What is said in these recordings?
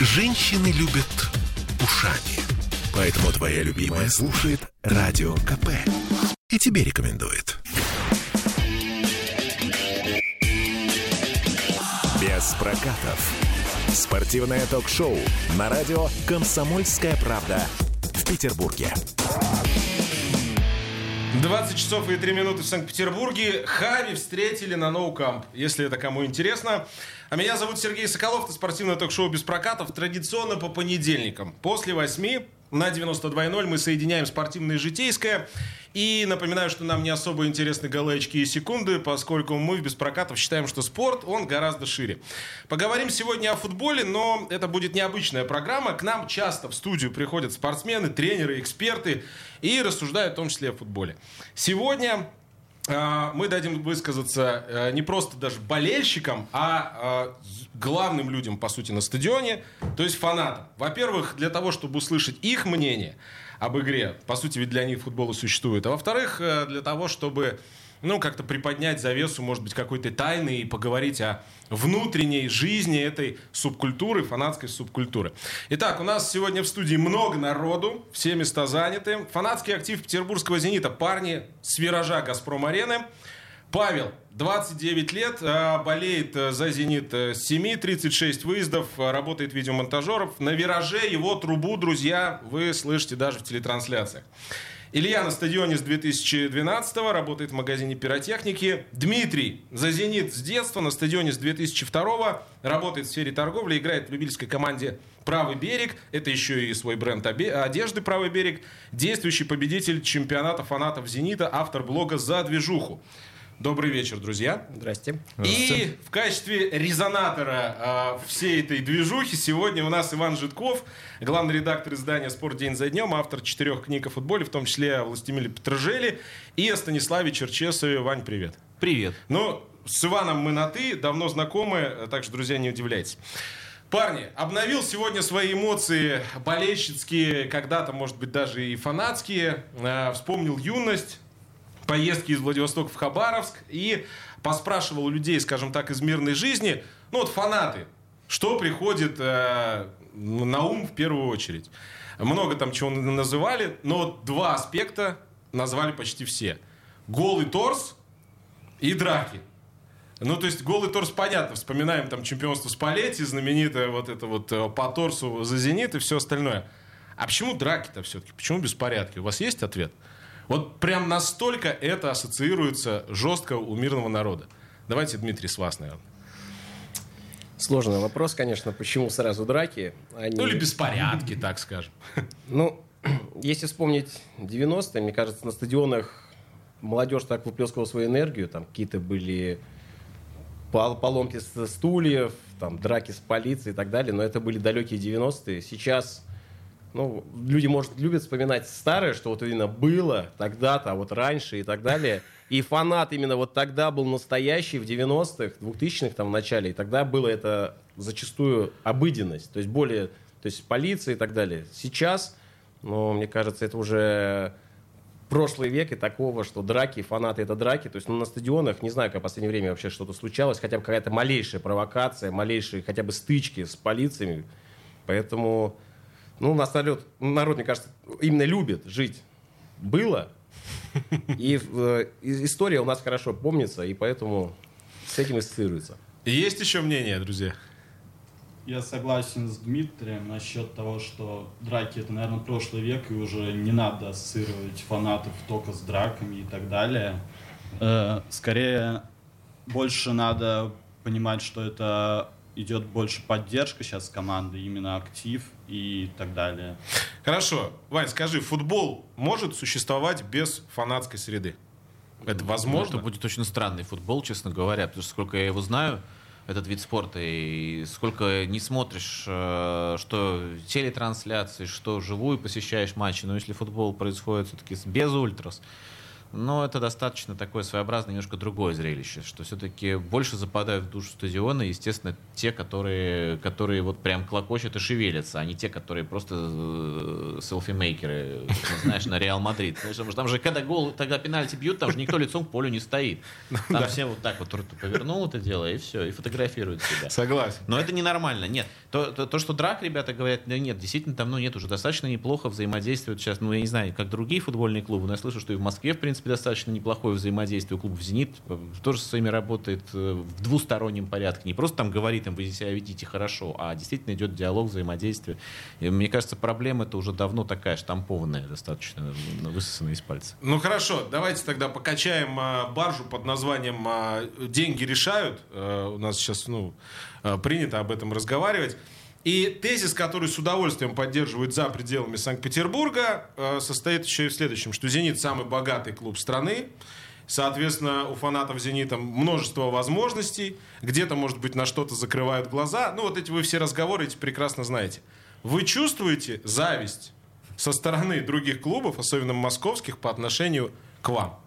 Женщины любят ушами. Поэтому твоя любимая слушает Радио КП. И тебе рекомендует. Без прокатов. Спортивное ток-шоу на радио «Комсомольская правда» в Петербурге. 20 часов и 3 минуты в Санкт-Петербурге. Хави встретили на ноукамп, если это кому интересно. А меня зовут Сергей Соколов, это спортивное ток-шоу без прокатов. Традиционно по понедельникам. После 8 на 92.0 мы соединяем спортивное и житейское. И напоминаю, что нам не особо интересны галечки и секунды, поскольку мы в Беспрокатов считаем, что спорт, он гораздо шире. Поговорим сегодня о футболе, но это будет необычная программа. К нам часто в студию приходят спортсмены, тренеры, эксперты и рассуждают в том числе о футболе. Сегодня мы дадим высказаться э, не просто даже болельщикам, а, а главным людям, по сути, на стадионе, то есть фанатам. Во-первых, для того, чтобы услышать их мнение об игре, по сути, ведь для них футбол и существует, а во-вторых, э, для того, чтобы ну, как-то приподнять завесу, может быть, какой-то тайны и поговорить о внутренней жизни этой субкультуры, фанатской субкультуры. Итак, у нас сегодня в студии много народу, все места заняты. Фанатский актив петербургского «Зенита». Парни с виража «Газпром-арены». Павел, 29 лет, а, болеет э, за «Зенит» с 7, 36 выездов, работает видеомонтажеров. На «Вираже» его трубу, друзья, вы слышите даже в телетрансляциях. Илья на стадионе с 2012-го, работает в магазине пиротехники. Дмитрий за «Зенит» с детства, на стадионе с 2002-го, работает в сфере торговли, играет в любительской команде «Правый берег». Это еще и свой бренд одежды «Правый берег». Действующий победитель чемпионата фанатов «Зенита», автор блога «За движуху». Добрый вечер, друзья. Здрасте. И в качестве резонатора э, всей этой движухи сегодня у нас Иван Житков, главный редактор издания «Спорт день за днем», автор четырех книг о футболе, в том числе о Властимиле Петрожеле и о Станиславе Черчесове. Вань, привет. Привет. Ну, с Иваном мы на «ты», давно знакомы, так что, друзья, не удивляйтесь. Парни, обновил сегодня свои эмоции болельщицкие, когда-то, может быть, даже и фанатские. Э, вспомнил юность, поездки из Владивостока в Хабаровск и поспрашивал людей, скажем так, из мирной жизни, ну вот фанаты, что приходит э, на ум в первую очередь. Много там чего называли, но два аспекта назвали почти все. Голый торс и драки. Ну, то есть голый торс, понятно, вспоминаем там чемпионство Спалетти, знаменитое вот это вот э, по торсу за «Зенит» и все остальное. А почему драки-то все-таки? Почему беспорядки? У вас есть ответ? Вот прям настолько это ассоциируется жестко у мирного народа. Давайте, Дмитрий, с вас, наверное. Сложный вопрос, конечно, почему сразу драки? Они... Ну или беспорядки, так скажем. Ну, если вспомнить 90-е, мне кажется, на стадионах молодежь так выплескивала свою энергию, там какие-то были поломки стульев, там драки с полицией и так далее, но это были далекие 90-е. Сейчас ну, люди, может, любят вспоминать старое, что вот именно было тогда-то, а вот раньше и так далее. И фанат именно вот тогда был настоящий в 90-х, 2000-х там в начале. И тогда было это зачастую обыденность. То есть более, то есть полиция и так далее. Сейчас, ну, мне кажется, это уже прошлый век и такого, что драки, фанаты это драки. То есть ну, на стадионах, не знаю, как в последнее время вообще что-то случалось, хотя бы какая-то малейшая провокация, малейшие хотя бы стычки с полициями. Поэтому ну, у нас народ, народ, мне кажется, именно любит жить. Было. И э, история у нас хорошо помнится, и поэтому с этим ассоциируется. Есть еще мнение, друзья? Я согласен с Дмитрием насчет того, что драки это, наверное, прошлый век, и уже не надо ассоциировать фанатов только с драками и так далее. Э, скорее, больше надо понимать, что это идет больше поддержка сейчас команды, именно актив и так далее. Хорошо. Вань, скажи, футбол может существовать без фанатской среды? Это возможно? Ну, это будет очень странный футбол, честно говоря, потому что сколько я его знаю, этот вид спорта, и сколько не смотришь, э, что телетрансляции, что живую посещаешь матчи, но если футбол происходит все-таки без ультрас, но это достаточно такое своеобразное, немножко другое зрелище, что все-таки больше западают в душу стадиона, естественно, те, которые, которые вот прям клокочут и шевелятся, а не те, которые просто э, селфи-мейкеры, знаешь, на Реал Мадрид. Потому что там же, когда гол, тогда пенальти бьют, там же никто лицом к полю не стоит. Там все вот так вот повернул это дело, и все, и фотографируют себя. Согласен. Но это ненормально. Нет. То, то, то, что драк, ребята говорят, нет, действительно, там ну, нет, уже достаточно неплохо взаимодействуют сейчас. Ну, я не знаю, как другие футбольные клубы, но я слышу, что и в Москве, в принципе, достаточно неплохое взаимодействие. Клуб «Зенит» тоже со своими работает э, в двустороннем порядке. Не просто там говорит им, вы себя ведите хорошо, а действительно идет диалог, взаимодействие. И мне кажется, проблема это уже давно такая штампованная, достаточно высосанная из пальца. Ну хорошо, давайте тогда покачаем а, баржу под названием а, «Деньги решают». А, у нас сейчас ну, а, принято об этом разговаривать. И тезис, который с удовольствием поддерживают за пределами Санкт-Петербурга, э, состоит еще и в следующем, что «Зенит» самый богатый клуб страны. Соответственно, у фанатов «Зенита» множество возможностей. Где-то, может быть, на что-то закрывают глаза. Ну, вот эти вы все разговоры эти прекрасно знаете. Вы чувствуете зависть со стороны других клубов, особенно московских, по отношению к вам?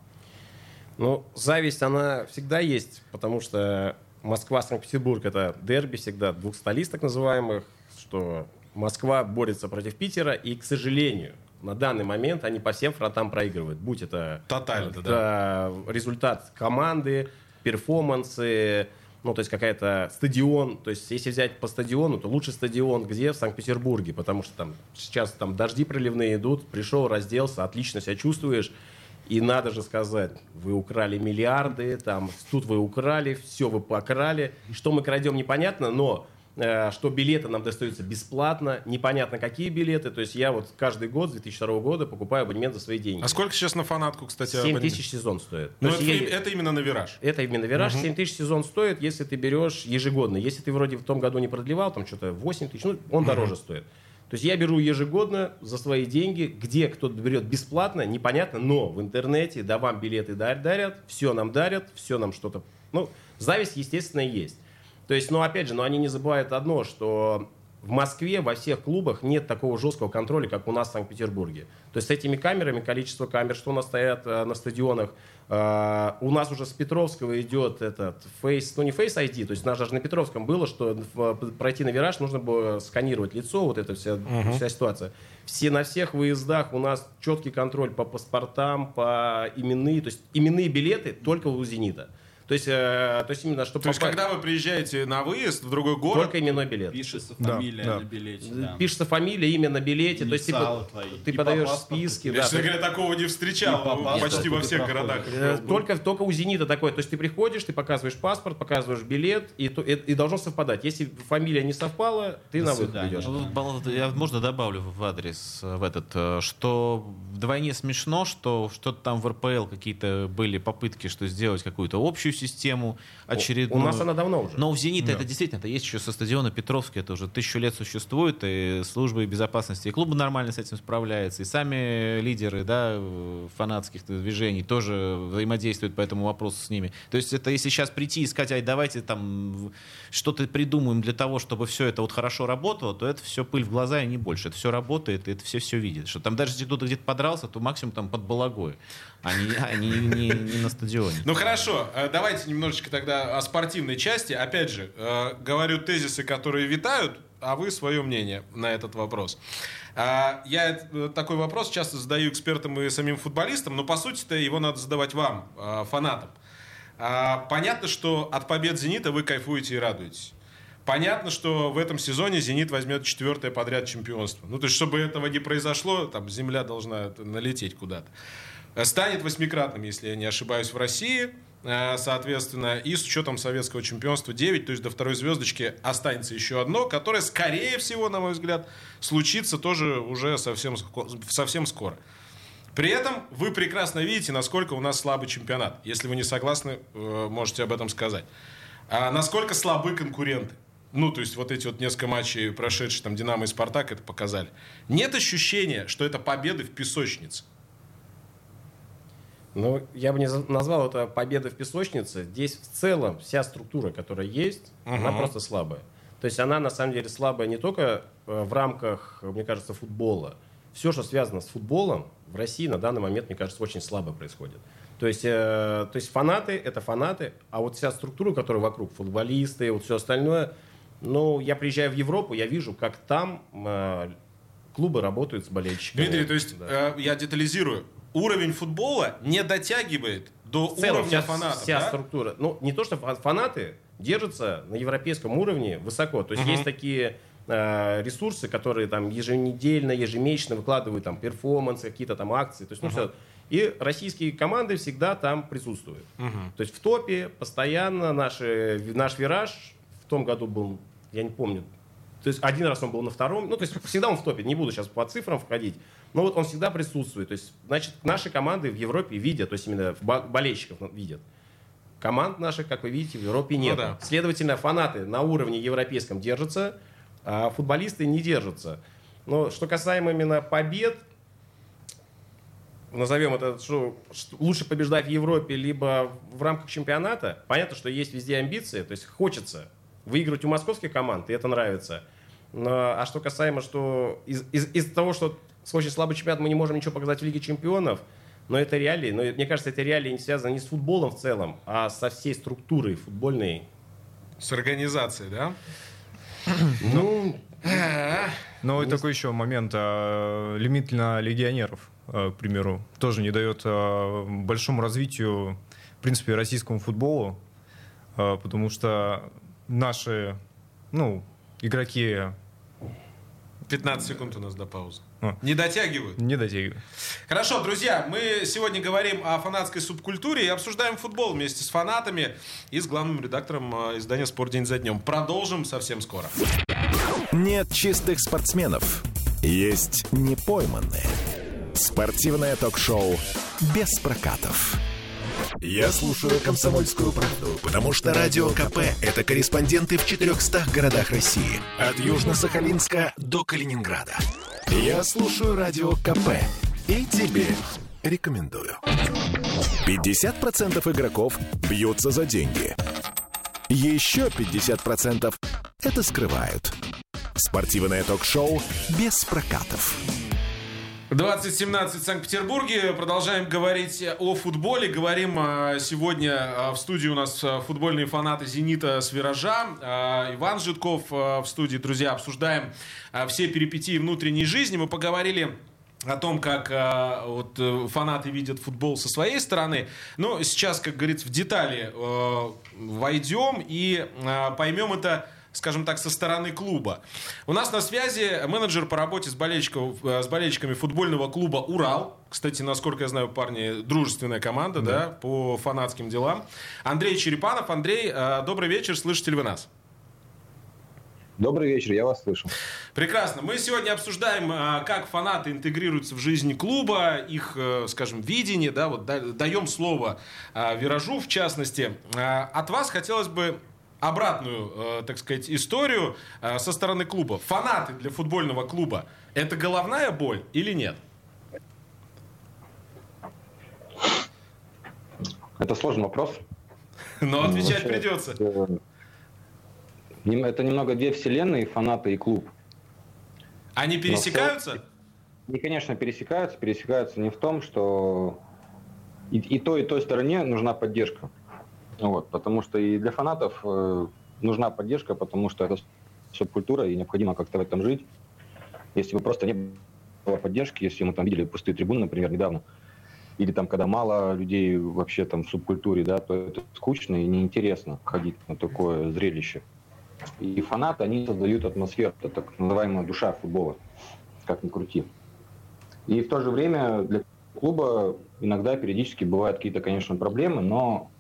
Ну, зависть, она всегда есть, потому что Москва, Санкт-Петербург это дерби всегда двух столиц так называемых, что Москва борется против Питера, и, к сожалению, на данный момент они по всем фронтам проигрывают. Будь это, Тотально, это да. результат команды, перформансы, ну, то есть какая-то стадион, то есть если взять по стадиону, то лучший стадион где? В Санкт-Петербурге, потому что там сейчас там дожди проливные идут, пришел, разделся, отлично себя чувствуешь, и надо же сказать, вы украли миллиарды, там, тут вы украли, все вы покрали. Что мы крадем, непонятно, но э, что билеты нам достаются бесплатно, непонятно какие билеты. То есть я вот каждый год с 2002 года покупаю абонемент за свои деньги. А сколько сейчас на фанатку, кстати? 7 тысяч сезон стоит. Ну, То это, я- это именно на вираж. это именно вираж. 7 тысяч сезон стоит, если ты берешь ежегодно. Если ты вроде в том году не продлевал, там что-то 8 тысяч, ну, он дороже стоит. То есть я беру ежегодно за свои деньги, где кто-то берет бесплатно, непонятно, но в интернете, да вам билеты дар- дарят, все нам дарят, все нам что-то... Ну, зависть, естественно, есть. То есть, ну, опять же, но они не забывают одно, что в Москве во всех клубах нет такого жесткого контроля, как у нас в Санкт-Петербурге. То есть с этими камерами, количество камер, что у нас стоят э, на стадионах, э, у нас уже с Петровского идет этот Face, ну не Face ID, то есть у нас даже на Петровском было, что в- пройти на вираж нужно было сканировать лицо, вот эта вся, вся ситуация. Все на всех выездах у нас четкий контроль по паспортам, по именные, то есть именные билеты только у «Зенита». То есть, э, то есть именно, что То есть, когда вы приезжаете на выезд в другой город, только именной билет. Пишется фамилия да. на билете. да. Пишется фамилия, имя на билете, то есть по- твои. ты И по подаешь паспорту списки. я, да, честно говоря, такого не встречал по паспорту почти во всех городах. Э, Только, только у «Зенита» такое. То есть ты приходишь, ты показываешь паспорт, показываешь билет, и, и, и должно совпадать. Если фамилия не совпала, ты До на выход идешь. Ну, Я, можно, добавлю в адрес, э, в этот, э, что вдвойне смешно, что что-то там в РПЛ какие-то были попытки, что сделать какую-то общую систему очередную. У нас она давно уже. Но в «Зените» это действительно, это есть еще со стадиона Петровский, это уже тысячу лет существует, и службы безопасности и клубы нормально с этим справляются, и сами лидеры да, фанатских движений тоже взаимодействуют по этому вопросу с ними. То есть это если сейчас прийти и сказать, ай, давайте там что-то придумаем для того, чтобы все это вот хорошо работало, то это все пыль в глаза и не больше. Это все работает, и это все все видит. Что там даже если кто-то где-то подрался, то максимум там под балагой, не, а не- не- на стадионе. Ну хорошо, э, давайте немножечко тогда о спортивной части. Опять же, э, говорю тезисы, которые витают, а вы свое мнение на этот вопрос. А, Я э, такой вопрос часто задаю экспертам и самим футболистам, но по сути-то его надо задавать вам, э, фанатам. Понятно, что от побед «Зенита» вы кайфуете и радуетесь. Понятно, что в этом сезоне «Зенит» возьмет четвертое подряд чемпионство. Ну, то есть, чтобы этого не произошло, там земля должна налететь куда-то. Э, Станет восьмикратным, если я не ошибаюсь, в России. Э, Соответственно, и с учетом советского чемпионства 9, то есть до второй звездочки останется еще одно, которое, скорее всего, на мой взгляд, случится тоже уже совсем, совсем скоро. При этом вы прекрасно видите, насколько у нас слабый чемпионат. Если вы не согласны, э, можете об этом сказать. А насколько слабы конкуренты? Ну, то есть вот эти вот несколько матчей, прошедшие там Динамо и Спартак, это показали. Нет ощущения, что это победы в песочнице. Ну, я бы не назвал это победой в песочнице. Здесь в целом вся структура, которая есть, она просто слабая. То есть она на самом деле слабая не только э, в рамках, мне кажется, футбола. все, что связано с футболом, в России на данный момент, мне кажется, очень слабо происходит. То есть, э, то есть фанаты — это фанаты, а вот вся структура, которая вокруг, футболисты, вот все остальное, ну, я приезжаю в Европу, я вижу, как там э, клубы работают с болельщиками. Дмитрий, то есть Да. э, я детализирую. Уровень футбола не дотягивает до в целом уровня вся, фанатов. вся да? структура. Ну, не то, что фа- фанаты держатся на европейском уровне высоко. То есть Мгм. есть такие э, ресурсы, которые там еженедельно, ежемесячно выкладывают там перформансы, какие-то там акции. То есть, ну, всё. И российские команды всегда там присутствуют. Мгм. То есть в топе постоянно наши, наш вираж в том году был, я не помню, то есть один раз он был на втором, ну то есть всегда он в топе, не буду сейчас по цифрам входить, но вот он всегда присутствует. То есть, значит, наши команды в Европе видят, то есть именно бо- болельщиков видят. Команд наших, как вы видите, в Европе нет. да. Следовательно, фанаты на уровне европейском держатся, а футболисты не держатся. Но что касаемо именно побед, назовем это, что, что лучше побеждать в Европе, либо в рамках чемпионата, понятно, что есть везде амбиции, то есть хочется выиграть у московских команд, и это нравится. Но, а что касаемо, что из- из- из-за того, что очень слабый чемпионат мы не можем ничего показать в Лиге чемпионов, но это реалии. Но мне кажется, это реалии не связаны не с футболом в целом, а со всей структурой футбольной. С организацией, да? Ну, Ну и такой еще момент. а, Лимит на легионеров, а, к примеру, тоже не дает а, большому развитию, в принципе, российскому футболу, а, потому что наши, ну, игроки 15 секунд у нас до паузы. А. Не дотягивают. не дотягивают. Хорошо, друзья, мы сегодня говорим о фанатской субкультуре и обсуждаем футбол вместе с фанатами и с главным редактором э, издания «Спорт день за днем». Продолжим совсем скоро. Нет чистых спортсменов. Есть непойманные. Спортивное ток-шоу без прокатов. Я слушаю «Комсомольскую правду», потому что «Радио КП» — это корреспонденты в 400 городах России. От Южно-Сахалинска до Калининграда. Я слушаю «Радио КП» и тебе рекомендую. 50% игроков бьются за деньги. Еще 50% это скрывают. Спортивное ток-шоу без прокатов. 2017 в Санкт-Петербурге. Продолжаем говорить о футболе. Говорим а, сегодня а, в студии у нас а, футбольные фанаты «Зенита» с «Виража». Иван Житков в студии. Друзья, обсуждаем все перипетии внутренней жизни. Мы поговорили о том, как а, вот, э, фанаты видят футбол со своей стороны. Но сейчас, как говорится, в детали э, войдем и а, поймем это скажем так, со стороны клуба. У нас на связи менеджер по работе с, болельщиков, э, с болельщиками футбольного клуба «Урал». Кстати, насколько я знаю, парни, дружественная команда, да, по фанатским делам. Андрей Черепанов. Андрей, э, добрый вечер, слышите ли вы нас? Добрый вечер, я вас слышу. Прекрасно. Мы сегодня обсуждаем, а, как фанаты интегрируются в жизнь клуба, их, э, скажем, видение, да, вот да- даем слово Виражу, в частности. От вас хотелось бы обратную, э, так сказать, историю а, со стороны клуба. Фанаты для футбольного клуба – это головная боль или нет? Это сложный вопрос. Но отвечать Вообще, придется. э, Это немного две вселенные, фанаты и клуб. Они пересекаются? Они, конечно, пересекаются. Пересекаются не в том, что и, и той, и той стороне нужна поддержка. Вот, потому что и для фанатов э, нужна поддержка, потому что это субкультура, и необходимо как-то в этом жить. Если бы просто не было поддержки, если мы там видели пустые трибуны, например, недавно, или там, когда мало людей вообще там в субкультуре, да, то это скучно и неинтересно ходить на такое зрелище. И фанаты, они создают атмосферу, это так называемая душа футбола, как ни крути. И в то же время для клуба иногда периодически бывают какие-то, конечно, проблемы, но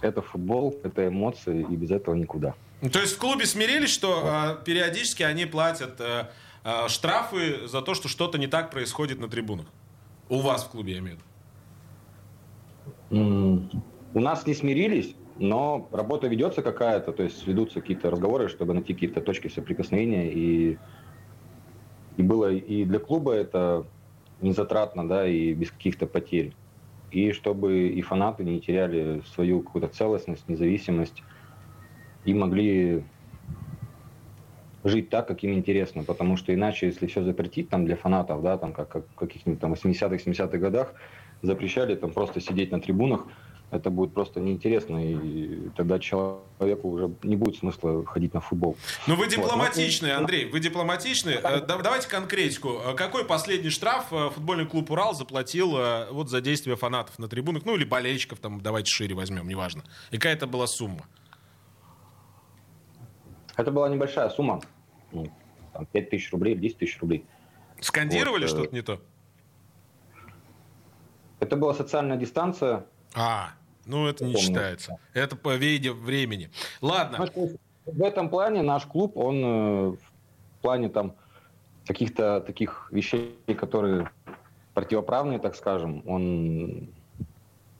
это футбол, это эмоции, и без этого никуда. Ну, То есть в клубе смирились, что а, периодически они платят э, а, штрафы за то, что что-то не так происходит на трибунах? У вас в клубе, я имею в виду. У нас не смирились, но работа ведется какая-то, то есть ведутся какие-то разговоры, чтобы найти какие-то точки соприкосновения, и, и было и для клуба это не затратно, да, и без каких-то потерь. И чтобы и фанаты не теряли свою какую-то целостность, независимость, и могли жить так, как им интересно, потому что иначе, если все запретить там для фанатов, да, там как, как в каких-нибудь там 80-х, 70-х годах запрещали там просто сидеть на трибунах, это будет просто неинтересно, и тогда человеку уже не будет смысла ходить на футбол. Ну вы дипломатичный, Андрей, вы дипломатичный. Э, давайте конкретику. Э, какой последний штраф э, футбольный клуб «Урал» заплатил вот за действия фанатов на трибунах, ну или болельщиков, там давайте шире возьмем, неважно. И какая это была сумма? Это была небольшая сумма, ну, там 5 тысяч рублей, 10 тысяч рублей. Скандировали вот, что-то не то? Это была социальная дистанция. А, ну, это не считается. Это по виде времени. Ладно. Ну, в этом плане наш клуб, он э, в плане там каких-то таких вещей, которые противоправные, так скажем, он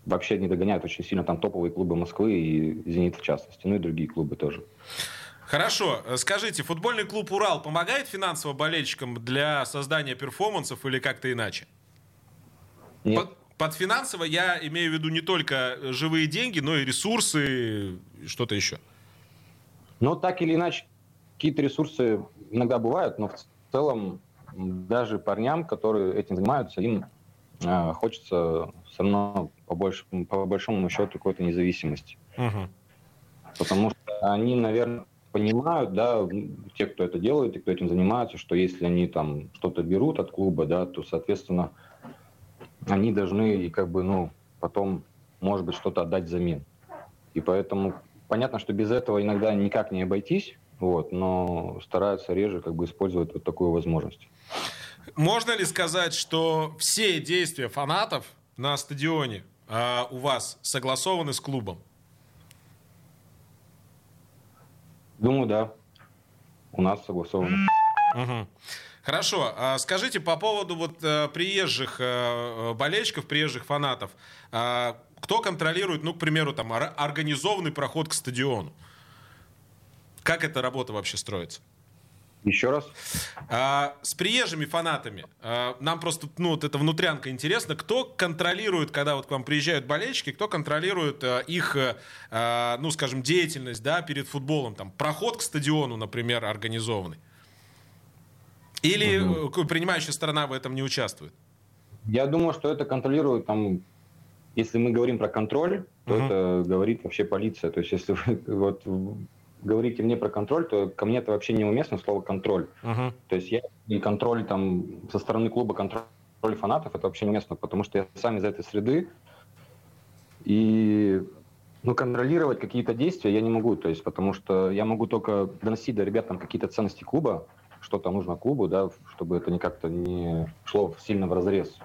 вообще не догоняет очень сильно там топовые клубы Москвы и «Зенит» в частности, ну и другие клубы тоже. Хорошо. Скажите, футбольный клуб «Урал» помогает финансово болельщикам для создания перформансов или как-то иначе? Нет. Под финансово я имею в виду не только живые деньги, но и ресурсы, что-то еще. Ну, так или иначе, какие-то ресурсы иногда бывают, но в целом даже парням, которые этим занимаются, им э, хочется все равно по, больш, по большому счету какой-то независимости. Угу. Потому что они, наверное, понимают, да, те, кто это делает, и кто этим занимается, что если они там что-то берут от клуба, да, то, соответственно, они должны как бы, ну, потом, может быть, что-то отдать взамен. И поэтому понятно, что без этого иногда никак не обойтись, вот, но стараются реже как бы использовать вот такую возможность. Можно ли сказать, что все действия фанатов на стадионе э, у вас согласованы с клубом? Думаю, да. У нас согласовано. Угу. Хорошо, а скажите по поводу вот э, приезжих э, болельщиков, приезжих фанатов. А, кто контролирует, ну, к примеру, там, организованный проход к стадиону? Как эта работа вообще строится? Еще раз. А, с приезжими фанатами. А, нам просто, ну, вот эта внутрянка интересна. Кто контролирует, когда вот к вам приезжают болельщики, кто контролирует а, их, а, ну, скажем, деятельность, да, перед футболом? Там, проход к стадиону, например, организованный. Или угу. принимающая сторона в этом не участвует? Я думаю, что это контролирует там, если мы говорим про контроль, то угу. это говорит вообще полиция. То есть если вы вот говорите мне про контроль, то ко мне это вообще неуместно слово контроль. Угу. То есть я и контроль там со стороны клуба контроль фанатов это вообще неуместно, потому что я сам из этой среды и ну, контролировать какие-то действия я не могу, то есть потому что я могу только доносить до ребят там какие-то ценности клуба, что-то нужно клубу, да, чтобы это не как-то не шло сильно в разрез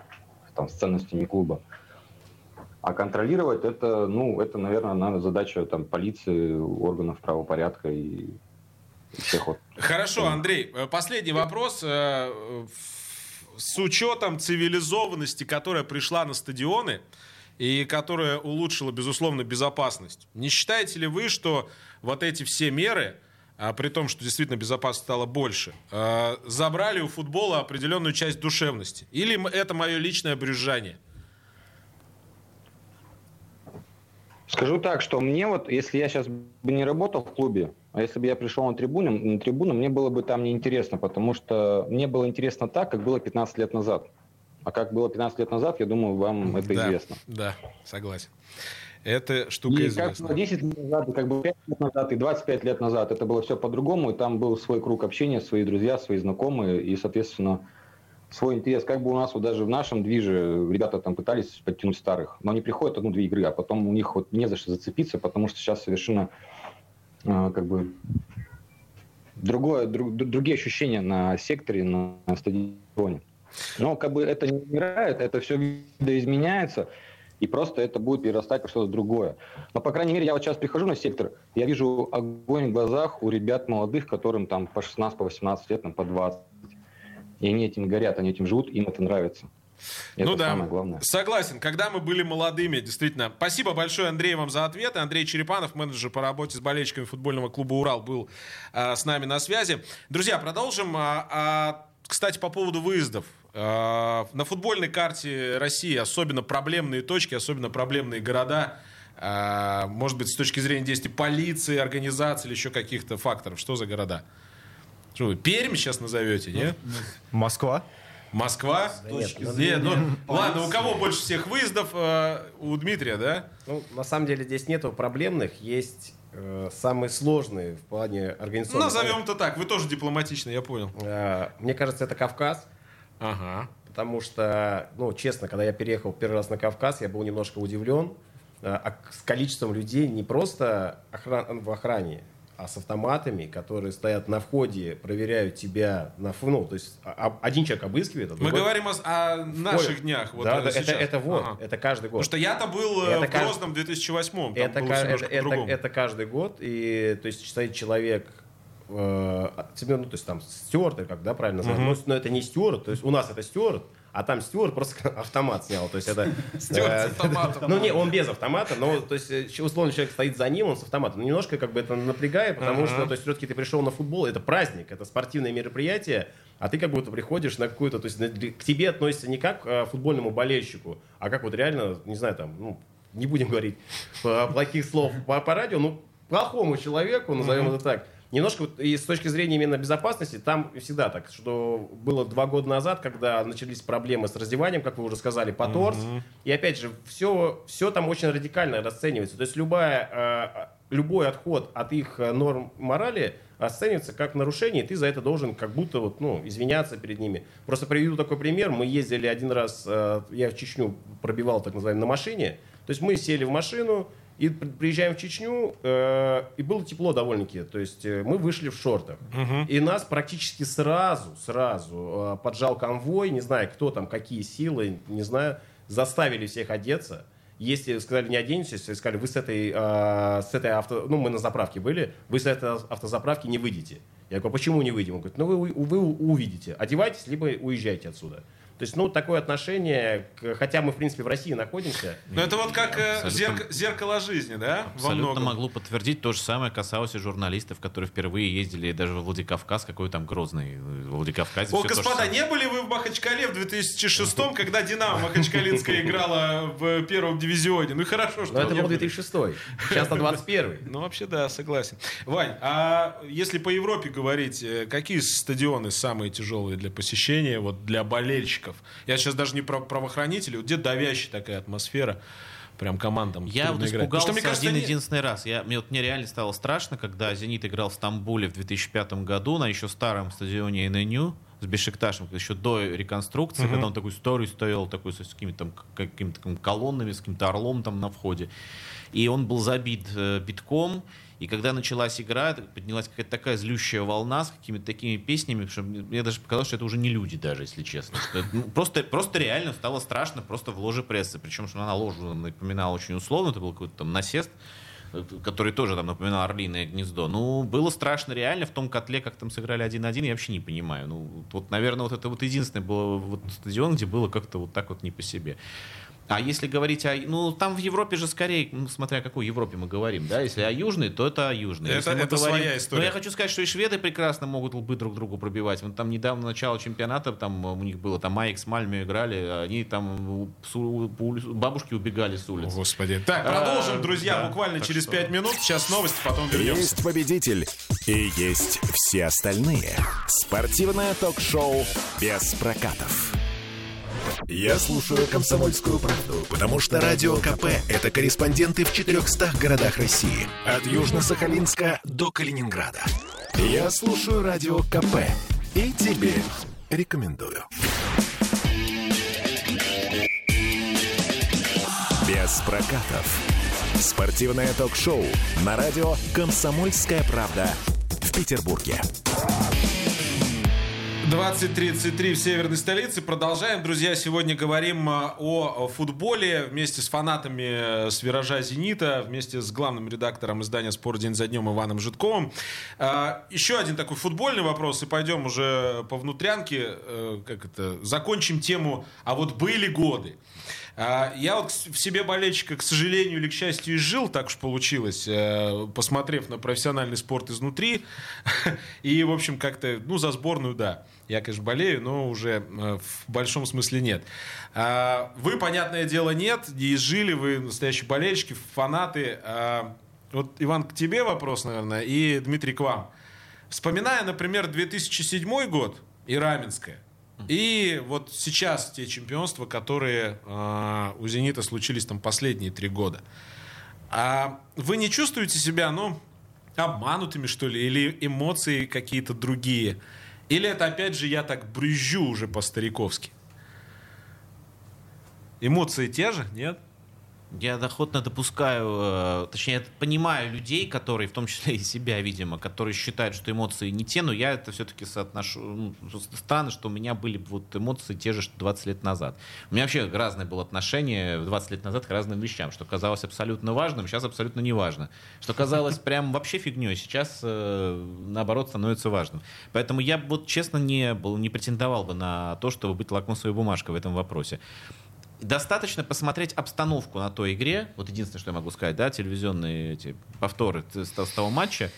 там, с ценностями клуба. А контролировать это, ну, это, наверное, надо задача там, полиции, органов правопорядка и всех вот. Хорошо, Андрей, э, последний вопрос. Э, с учетом цивилизованности, которая пришла на стадионы, и которая улучшила, безусловно, безопасность. Не считаете ли вы, что вот эти все меры, а при том, что действительно безопасность стало больше, а, забрали у футбола определенную часть душевности? Или это мое личное брюзжание? Скажу так, что мне вот, если я сейчас бы не работал в клубе, а если бы я пришел на трибуну, на трибуну, мне было бы там неинтересно, потому что мне было интересно так, как было 15 лет назад. А как было 15 лет назад, я думаю, вам это да, известно. Да, согласен. Эта штука и известна. Как 10 лет назад, как бы 5 лет назад, и 25 лет назад это было все по-другому, и там был свой круг общения, свои друзья, свои знакомые, и, соответственно, свой интерес. Как бы у нас вот даже в нашем движе ребята там пытались подтянуть старых, но они приходят одну-две игры, а потом у них вот не за что зацепиться, потому что сейчас совершенно э, как бы другое, друг, другие ощущения на секторе, на, на стадионе. Но как бы это не умирает, это все видоизменяется и просто это будет перерастать во что-то другое. Но, по крайней мере, я вот сейчас прихожу на сектор, я вижу огонь в глазах у ребят молодых, которым там по 16, по 18 лет, там, по 20. И они этим горят, они этим живут, им это нравится. Это ну да, главное. согласен. Когда мы были молодыми, действительно. Спасибо большое, Андрей, вам за ответы. Андрей Черепанов, менеджер по работе с болельщиками футбольного клуба «Урал», был а, с нами на связи. Друзья, продолжим. А, а, кстати, по поводу выездов. А, на футбольной карте России особенно проблемные точки, особенно проблемные города. А, может быть, с точки зрения действий полиции, организации или еще каких-то факторов. Что за города? Что вы, Пермь сейчас назовете, нет? Москва? Москва? Да нет, ну, нет. Ну, ладно, у кого больше всех выездов? Э, У Дмитрия, да? Ну, на самом деле здесь нету проблемных, есть э, самые сложные в плане организационного. Назовем это так. Вы тоже дипломатично, я понял. Э, Мне кажется, это Кавказ. Ага. Потому что, ну, честно, когда я переехал первый раз на Кавказ, я был немножко удивлен э, а с количеством людей не просто охран- в охране, а с автоматами, которые стоят на входе, проверяют тебя на ф- ну, то есть а- а- один человек обыскивает, а Мы другой- говорим о, о наших днях. Вот да, э, да, это, сейчас. это вот, Ага. это каждый год. Потому что я-то был э, Это в кажд- Грозном 2008 там это, было ка- всё это, это, по-другому. это каждый год, и то есть стоит человек, э, тебе, ну, то есть там стюард, или как, да, правильно называть, Мгм. но, но это не стюард, то есть у нас это стюард, а там стюард просто автомат снял, то есть это... Стюард с э, автоматом. Ну, не, он без автомата, но, то есть, э, условно, человек стоит за ним, он с автоматом. Ну, немножко как бы это напрягает, потому что, то есть, все-таки ты пришел на футбол, это праздник, это спортивное мероприятие, а ты как будто приходишь на какую-то, то есть, к тебе относятся не как к футбольному болельщику, а как вот реально, не знаю, там, ну, не будем говорить плохих слов по, по радио, ну, плохому человеку, назовем это так. Немножко вот и с точки зрения именно безопасности, там всегда так, что было два года назад, когда начались проблемы с раздеванием, как вы уже сказали, по торс. И опять же, все, все там очень радикально расценивается. То есть любая, э, любой отход от их э, норм морали расценивается как нарушение, и ты за это должен как будто вот, ну, извиняться перед ними. Просто приведу такой пример. Мы ездили один раз, э, я в Чечню пробивал, так называемый, на машине. То есть мы сели в машину, и при- приезжаем в Чечню, э, и было тепло довольно-таки. То есть э, мы вышли в шортах. И нас практически сразу, сразу э, поджал конвой, не знаю, кто там, какие силы, не знаю, заставили всех одеться. Если сказали, не оденетесь, если сказали, вы с этой, э, с этой авто... Ну, мы на заправке были, вы с этой автозаправки не выйдете. Я говорю, почему не выйдем? Он говорит, ну, вы, вы увидите. Одевайтесь, либо уезжайте отсюда. То есть, ну, такое отношение, к- хотя мы, в принципе, в России находимся, Ну, это вот как э, Абсолютно. зерк- зеркало жизни, да? Во Абсолютно могло подтвердить. То же самое касалось и журналистов, которые впервые ездили даже в Владикавказ, какой там Грозный. В Владикавказе О, господа, не были вы в Махачкале в 2006 когда Динамо Махачкалинская играла в первом дивизионе? Ну и хорошо, что но это был были. 2006 сейчас на 21 Ну, вообще, да, согласен. Вань, а если по Европе говорить, э, какие стадионы самые тяжелые для посещения, вот для болельщиков? Я сейчас даже не про правоохранителей, где давящая такая атмосфера, прям командам Я вот. Потому испугался что, мне кажется, один они- единственный раз. Я, мне, вот, мне реально стало страшно, когда «Зенит» играл в Стамбуле в 2005 году на еще старом стадионе ННЮ с Бешикташем, еще до реконструкции, Мгм. когда он такой старый стоял, такой с какими-то там колоннами, с каким-то орлом там на входе. И он был забит э, битком. И когда началась игра, поднялась какая-то такая злющая волна с какими-то такими песнями, что мне даже показалось, что это уже не люди даже, если честно. Что ну, просто, просто реально стало страшно просто в ложе прессы. Причем, что она ложу напоминала очень условно, это был какой-то там насест, э, который тоже там напоминал орлиное гнездо. Ну, было страшно реально в том котле, как там сыграли 1-1, я вообще не понимаю. Ну, вот, наверное, вот это вот единственное было вот стадион, где было как-то вот так вот не по себе. А если говорить о... Ну, там в Европе же скорее, ну, смотря о какой Европе мы говорим, да, если о Южной, то это о Южной. Это- это своя история. Но я хочу сказать, что и шведы прекрасно могут лбы друг другу пробивать. Вот там недавно начало чемпионата, там у них было, там Аякс с Мальме играли, они там у- с у- по улиц- бабушки убегали с улиц. Господи. Так, продолжим, А, друзья, да, буквально через что- 5 минут. Сейчас новости, потом вернемся. Есть победитель и есть все остальные. Спортивное ток-шоу без прокатов. Я слушаю «Комсомольскую правду», потому что «Радио КП» — это корреспонденты в 400 городах России. От Южно-Сахалинска до Калининграда. Я слушаю «Радио КП» и тебе рекомендую. Без прокатов. Спортивное ток-шоу на радио «Комсомольская правда» в Петербурге. 20.33 в северной столице. Продолжаем, друзья. Сегодня говорим а, о футболе вместе с фанатами э, с «Виража Зенита», вместе с главным редактором издания «Спорт день за днем» Иваном Житковым. А, Еще один такой футбольный вопрос, и пойдем уже по внутрянке. э, Как это? Закончим тему «А вот были годы». А, Я вот в себе болельщика, к сожалению или к счастью, изжил, так уж получилось, э, посмотрев на профессиональный спорт изнутри. И, в общем, как-то, ну, за сборную, да. Я, конечно, болею, но уже э, в большом смысле нет. А, Вы, понятное дело, нет, не изжили, вы настоящие болельщики, фанаты. А, Вот, Иван, к тебе вопрос, наверное, и Дмитрий, к вам. Вспоминая, например, 2007 год и Раменское, и вот сейчас те чемпионства, которые э, у «Зенита» случились там последние три года. А вы не чувствуете себя, ну, обманутыми, что ли, или эмоции какие-то другие? Или это, опять же, я так брюзжу уже по-стариковски? Эмоции те же, нет? Я охотно допускаю, э, точнее, понимаю людей, которые, в том числе и себя, видимо, которые считают, что эмоции не те, но я это все-таки соотношу. Ну, странно, что у меня были вот эмоции те же, что 20 лет назад. У меня вообще разное было отношение 20 лет назад к разным вещам, что казалось абсолютно важным, сейчас абсолютно не важно. Что казалось прям вообще фигней, сейчас э, наоборот становится важным. Поэтому я вот честно не, был, не претендовал бы на то, чтобы быть лакмусовой бумажкой в этом вопросе. Достаточно посмотреть обстановку на той игре. Вот единственное, что я могу сказать, да, телевизионные эти повторы с, с того матча.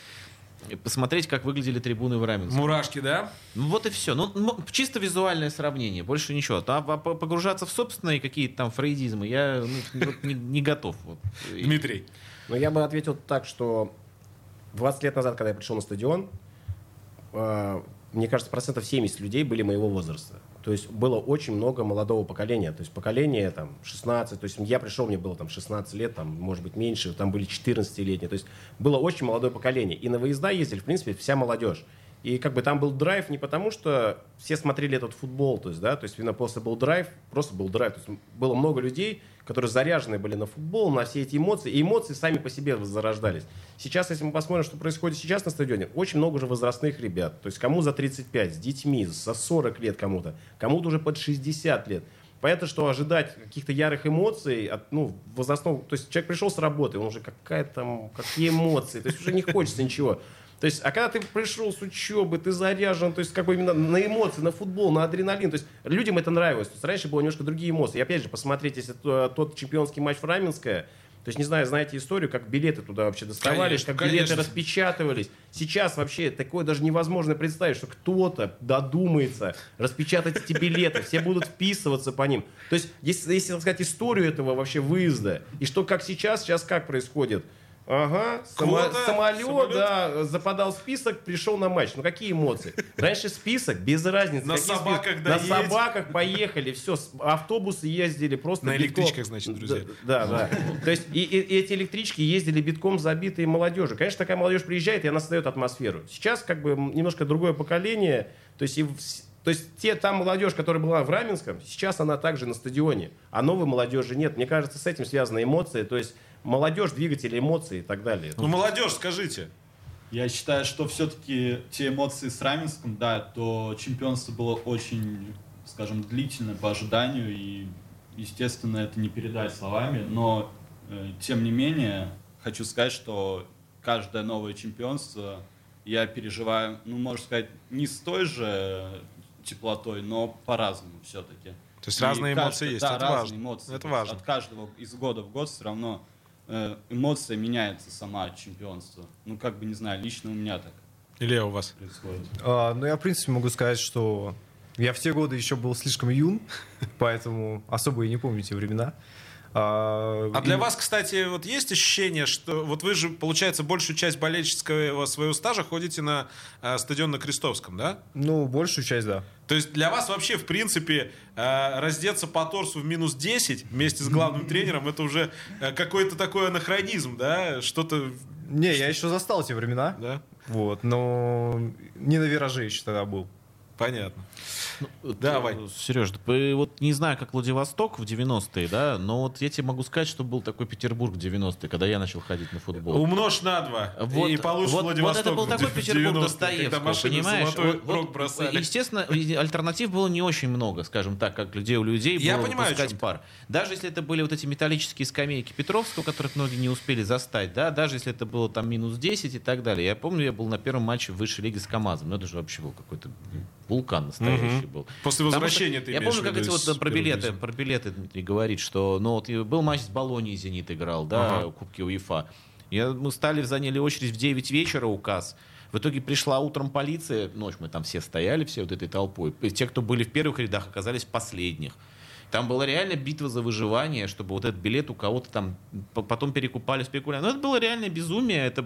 Посмотреть, как выглядели трибуны в Раменске. Мурашки, да? Ну, вот и все. Ну, чисто визуальное сравнение, больше ничего. А, а погружаться в собственные какие-то там фрейдизмы я ну, не, не готов. Вот. Дмитрий. Ну, я бы ответил так, что 20 лет назад, когда я пришел на стадион, э, мне кажется, процентов 70 людей были моего возраста. То есть было очень много молодого поколения. То есть поколение там 16, то есть я пришел, мне было там 16 лет, там, может быть, меньше, там были 14-летние. То есть было очень молодое поколение. И на выезда ездили, в принципе, вся молодежь. И как бы там был драйв не потому, что все смотрели этот футбол, то есть, да, то есть именно просто был драйв, просто был драйв. То есть было много людей, которые заряжены были на футбол, на все эти эмоции, и эмоции сами по себе зарождались. Сейчас, если мы посмотрим, что происходит сейчас на стадионе, очень много уже возрастных ребят. То есть кому за 35, с детьми, за 40 лет кому-то, кому-то уже под 60 лет. Понятно, что ожидать каких-то ярых эмоций от ну, возрастного... То есть человек пришел с работы, он уже какая там, какие эмоции, то есть уже не хочется ничего. То есть, а когда ты пришел с учебы, ты заряжен, то есть, как бы именно на эмоции, на футбол, на адреналин, то есть, людям это нравилось. То есть, раньше было немножко другие эмоции. И опять же, посмотреть, если тот чемпионский матч в Раменское, то есть, не знаю, знаете историю, как билеты туда вообще доставались, конечно, как билеты конечно. распечатывались. Сейчас вообще такое даже невозможно представить, что кто-то додумается распечатать эти билеты, все будут вписываться по ним. То есть, если, если так сказать, историю этого вообще выезда, и что как сейчас, сейчас как происходит – Ага, Само, самолет, самолет, да, западал список, пришел на матч. Ну какие эмоции? Раньше список, без разницы. На собаках На собаках поехали, все, автобусы ездили просто На битком. электричках, значит, друзья. Да, да. То есть и, и, эти электрички ездили битком забитые молодежи. Конечно, такая молодежь приезжает, и она создает атмосферу. Сейчас как бы немножко другое поколение, то есть и то есть те, та молодежь, которая была в Раменском, сейчас она также на стадионе, а новой молодежи нет. Мне кажется, с этим связаны эмоции. То есть молодежь, двигатель эмоций и так далее. Ну, молодежь, скажите. Я считаю, что все-таки те эмоции с Раменском, да, то чемпионство было очень, скажем, длительное по ожиданию, и, естественно, это не передать словами, но, э, тем не менее, хочу сказать, что каждое новое чемпионство я переживаю, ну, можно сказать, не с той же теплотой, но по-разному все-таки. То есть и разные каждый, эмоции есть, да, это разные важно. эмоции. Это важно. От каждого из года в год все равно эмоция меняется сама от чемпионства. Ну, как бы, не знаю, лично у меня так Или у вас? происходит. А, ну, я, в принципе, могу сказать, что я в те годы еще был слишком юн, поэтому особо и не помню те времена. А, а для и... вас, кстати, вот есть ощущение, что вот вы же, получается, большую часть болельческого своего стажа ходите на э, стадион на Крестовском, да? Ну, большую часть, да. То есть для вас вообще, в принципе, э, раздеться по торсу в минус 10 вместе с главным тренером, это уже э, какой-то такой анахронизм, да? Что-то... Не, я еще застал эти времена. Да? Вот, но не на вираже еще тогда был. Понятно. Ну, Давай. Сереж, вот не знаю, как Владивосток в 90-е, да, но вот я тебе могу сказать, что был такой Петербург в 90-е, когда я начал ходить на футбол. Умножь на два, вот, и получишь вот, Владивосток Вот это был такой Петербург Достоевского, понимаешь? Вот, вот, бросали. Естественно, альтернатив было не очень много, скажем так, как людей у людей я было понимаю, выпускать пар. Даже если это были вот эти металлические скамейки Петровского, которых многие не успели застать, да, даже если это было там минус 10 и так далее. Я помню, я был на первом матче высшей лиге с КАМАЗом, но это же вообще был какой-то вулкан настоящий угу. был. После возвращения ты Я помню, как эти вот про билеты, про билеты Дмитрий говорит, что ну вот был матч с Болонией Зенит играл, да, ага. Кубки УЕФА. Я, мы стали, заняли очередь в 9 вечера указ. В итоге пришла утром полиция, ночь мы там все стояли, все вот этой толпой. Те, кто были в первых рядах, оказались в последних. Там была реально битва за выживание, чтобы вот этот билет у кого-то там потом перекупали спекулянты. Но это было реальное безумие, это,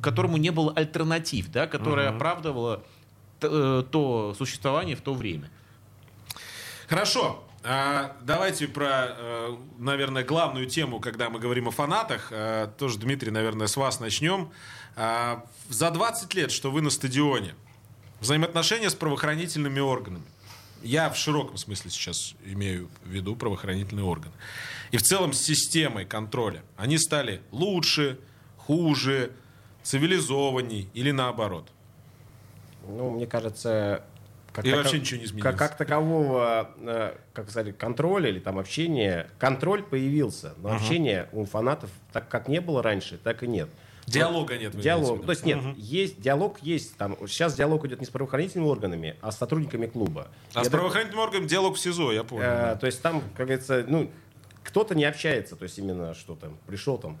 которому не было альтернатив, да, которое uh-huh. оправдывало то существование в то время. Хорошо. А, давайте про, э, наверное, главную тему, когда мы говорим о фанатах. А, тоже, Дмитрий, наверное, с вас начнем. А, за 20 лет, что вы на стадионе, взаимоотношения с правоохранительными органами. Я в широком смысле сейчас имею в виду правоохранительные органы. И в целом с системой контроля. Они стали лучше, хуже, цивилизованней или наоборот? Ну, мне кажется, как и так, вообще ничего не изменилось. Как, как такового, э, как сказать, контроля или там общения, контроль появился, но uh-huh. общения у фанатов так как не было раньше, так и нет. Диалога нет. Диалог. То есть нет, угу. есть диалог, есть там. Сейчас диалог идет не с правоохранительными органами, а с сотрудниками клуба. А я с правоохранительными так, органами диалог в СИЗО, я понял. Э, да. То есть там, как говорится, ну кто-то не общается, то есть именно что там пришел там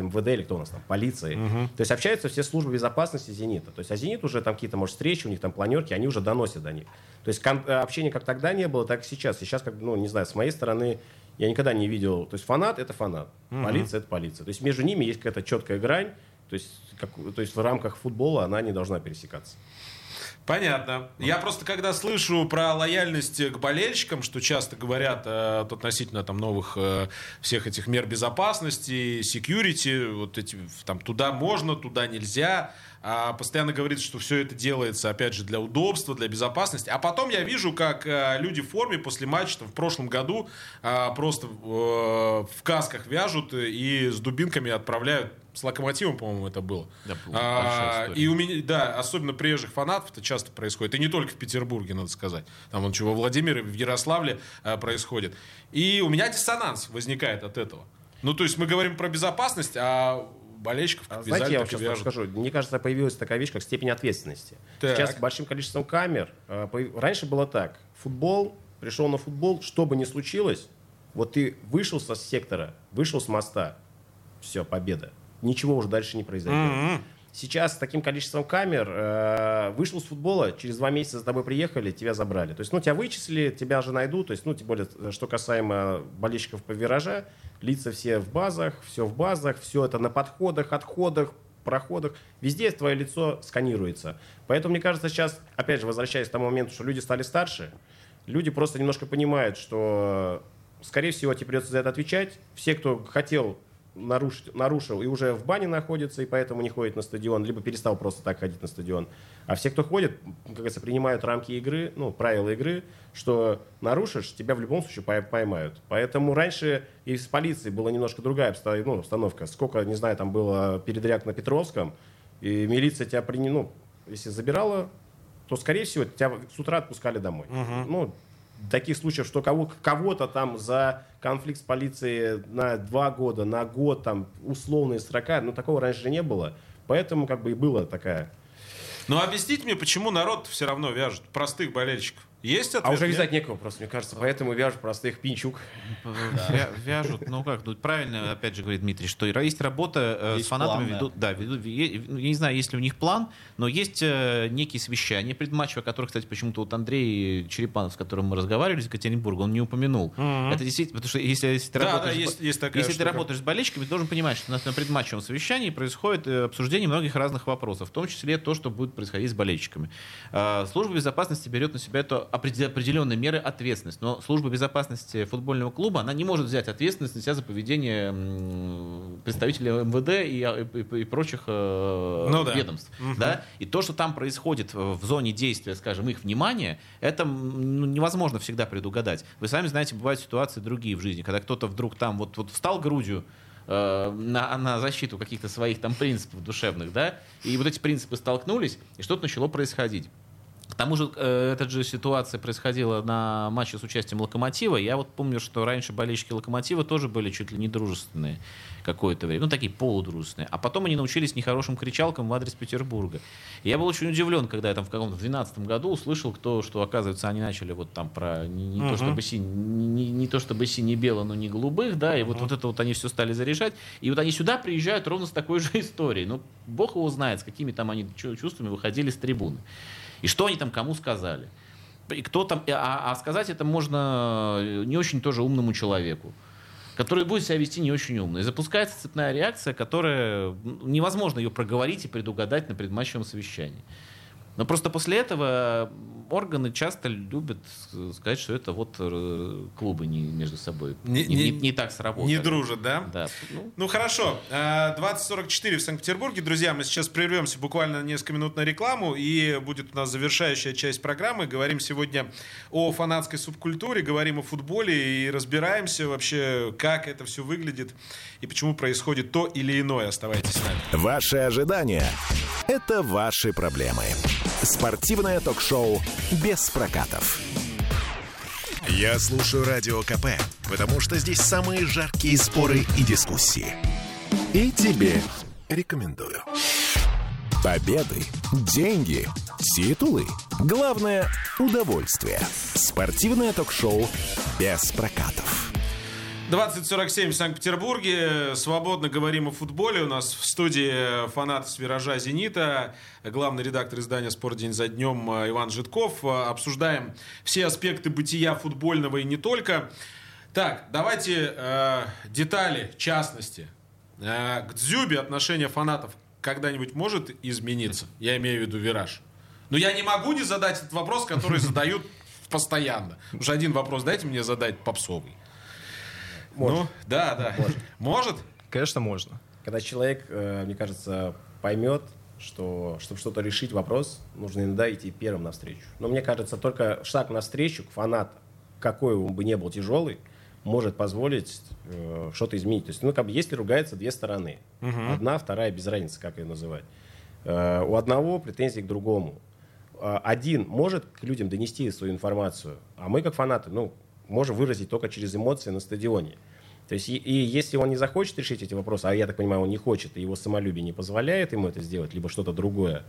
МВД или кто у нас там, полиции. Угу. То есть общаются все службы безопасности «Зенита». То есть, а «Зенит» уже там какие-то, может, встречи, у них там планерки, они уже доносят до них. То есть э, общение как тогда не было, так и сейчас. Сейчас, как, ну, не знаю, с моей стороны, я никогда не видел... То есть фанат — это фанат, угу. полиция — это полиция. То есть между ними есть какая-то четкая грань, то есть, как, то есть в рамках футбола она не должна пересекаться. Понятно. Я просто когда слышу про лояльность к болельщикам, что часто говорят э, относительно там новых э, всех этих мер безопасности, security, вот эти там туда можно, туда нельзя, а постоянно говорит, что все это делается, опять же, для удобства, для безопасности. А потом я вижу, как э, люди в форме после матча там, в прошлом году э, просто э, в касках вяжут и с дубинками отправляют с локомотивом, по-моему, это было. Да, а, и у меня, да, особенно приезжих фанатов это часто происходит. И не только в Петербурге, надо сказать. Там он чего, во Владимире, в Ярославле а, происходит. И у меня диссонанс возникает от этого. Ну, то есть мы говорим про безопасность, а болельщиков как Знаете, вязали, я вам сейчас вяжут. скажу. Мне кажется, появилась такая вещь, как степень ответственности. Так. Сейчас с большим количеством камер. Э, раньше было так. Футбол, пришел на футбол, что бы ни случилось, вот ты вышел со сектора, вышел с моста, все, победа ничего уже дальше не произойдет. Mm-hmm. Сейчас с таким количеством камер э, вышел с футбола, через два месяца за тобой приехали, тебя забрали. То есть, ну, тебя вычислили, тебя же найдут. То есть, ну, тем более, что касаемо болельщиков по виража, лица все в базах, все в базах, все это на подходах, отходах, проходах. Везде твое лицо сканируется. Поэтому, мне кажется, сейчас, опять же, возвращаясь к тому моменту, что люди стали старше, люди просто немножко понимают, что, скорее всего, тебе придется за это отвечать. Все, кто хотел нарушить, нарушил и уже в бане находится, и поэтому не ходит на стадион, либо перестал просто так ходить на стадион. А все, кто ходит, как говорится, принимают рамки игры, ну, правила игры, что нарушишь, тебя в любом случае поймают. Поэтому раньше и с полицией была немножко другая ну, обстановка. Сколько, не знаю, там было передряг на Петровском, и милиция тебя, при, ну, если забирала, то, скорее всего, тебя с утра отпускали домой. Угу. Ну, таких случаев, что кого, кого-то там за конфликт с полицией на два года, на год, там, условные срока, ну, такого раньше не было. Поэтому, как бы, и была такая. Ну, объясните мне, почему народ все равно вяжет простых болельщиков? Есть ответ? А уже вязать некого просто, мне кажется. Поэтому вяжут простых пинчук. Вяжут, ну как, ну, правильно, опять же, говорит Дмитрий, что есть работа э, с фанатами. Ведут, да, ведут, я не знаю, есть ли у них план, но есть э, некие совещания предматчевые, о которых, кстати, почему-то вот Андрей Черепанов, с которым мы разговаривали из Екатеринбурга, он не упомянул. Это действительно, потому что если, если ты работаешь, если ты работаешь с болельщиками, ты должен понимать, что у нас на предматчевом совещании происходит э, обсуждение многих разных вопросов, в том числе то, что будет происходить с болельщиками. Служба безопасности берет на себя это определенные меры ответственность. Но служба безопасности футбольного клуба, она не может взять ответственность на себя за поведение представителей МВД и, а, и, и прочих э, ну, ведомств. Да. Угу. Да? И то, что там происходит в зоне действия, скажем, их внимания, это ну, невозможно всегда предугадать. Вы сами знаете, бывают ситуации другие в жизни, когда кто-то вдруг там вот, вот встал грудью, э, на, на защиту каких-то своих там принципов душевных, да, и вот эти принципы столкнулись, и что-то начало происходить. К тому же, э, эта же ситуация происходила на матче с участием Локомотива. Я вот помню, что раньше болельщики Локомотива тоже были чуть ли не дружественные какое-то время. Ну, такие полудружественные. А потом они научились нехорошим кричалкам в адрес Петербурга. И я был очень удивлен, когда я там в каком-то 12 году услышал, кто, что, оказывается, они начали вот там про не, не, uh-huh. то, чтобы си, не, не то чтобы сине-бело, но не голубых, да, и uh-huh. вот, вот это вот они все стали заряжать. И вот они сюда приезжают ровно с такой же историей. Ну, бог его знает, с какими там они чувствами выходили с трибуны. И что они там кому сказали. И кто там, а, а сказать это можно э, не очень тоже умному человеку который будет себя вести не очень умно. И запускается цепная реакция, которая невозможно ее проговорить и предугадать на предматчевом совещании. Но просто после этого органы часто любят сказать, что это вот э, клубы не между собой не, не, не, не так сработали. Не дружат, да? Да. Ну, ну хорошо. 2044 э, в Санкт-Петербурге. Друзья, мы сейчас прервемся буквально на несколько минут на рекламу, и будет у нас завершающая часть программы. Говорим сегодня о фанатской субкультуре, говорим о футболе и разбираемся вообще, как это все выглядит и почему происходит то или иное. Оставайтесь с нами. Ваши ожидания – это ваши проблемы. Спортивное ток-шоу «Без прокатов». Я слушаю Радио КП, потому что здесь самые жаркие споры и дискуссии. И тебе рекомендую. Победы, деньги, титулы. Главное – удовольствие. Спортивное ток-шоу «Без прокатов». 2047 в Санкт-Петербурге. Свободно говорим о футболе. У нас в студии фанат с «Виража Зенита», главный редактор издания «Спорт день за днем» Иван Житков. Обсуждаем все аспекты бытия футбольного и не только. Так, давайте э, детали, частности. Э, к Дзюбе отношение фанатов когда-нибудь может измениться? Я имею в виду «Вираж». Но я не могу не задать этот вопрос, который задают постоянно. Уже один вопрос дайте мне задать попсовый. Может. Ну, да, да. Может. может? Конечно, можно. Когда человек, э, мне кажется, поймет, что чтобы что-то решить вопрос, нужно иногда идти первым навстречу. Но мне кажется, только шаг навстречу к фанату, какой он бы не был тяжелый, может позволить э, что-то изменить. То есть, ну, как бы, если ругаются две стороны, угу. одна, вторая, без разницы, как ее называть. Э, у одного претензии к другому. Э, один может к людям донести свою информацию, а мы, как фанаты, ну, можем выразить только через эмоции на стадионе. То есть, и, и если он не захочет решить эти вопросы, а я так понимаю, он не хочет, и его самолюбие не позволяет ему это сделать, либо что-то другое,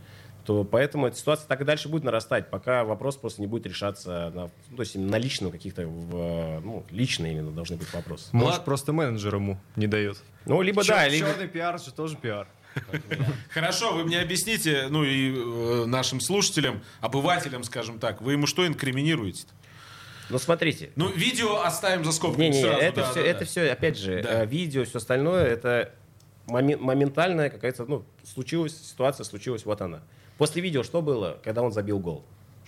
то поэтому эта ситуация так и дальше будет нарастать, пока вопрос просто не будет решаться на, ну, то есть на личном каких-то, ну, личные именно должны быть вопросы. Может, Влад... просто менеджер ему не дает. Ну, либо Чер- да, либо... Черный пиар же тоже пиар. Хорошо, вы мне объясните, ну и э, нашим слушателям, обывателям, скажем так, вы ему что инкриминируете? -то? Ну, смотрите. Ну, видео оставим за скобками не, не, сразу. Это, да, все, да, это да. все, опять же, да. Э, видео, все остальное, это моментальная какая-то, ну, случилась ситуация, случилась, вот она. После видео что было, когда он забил гол?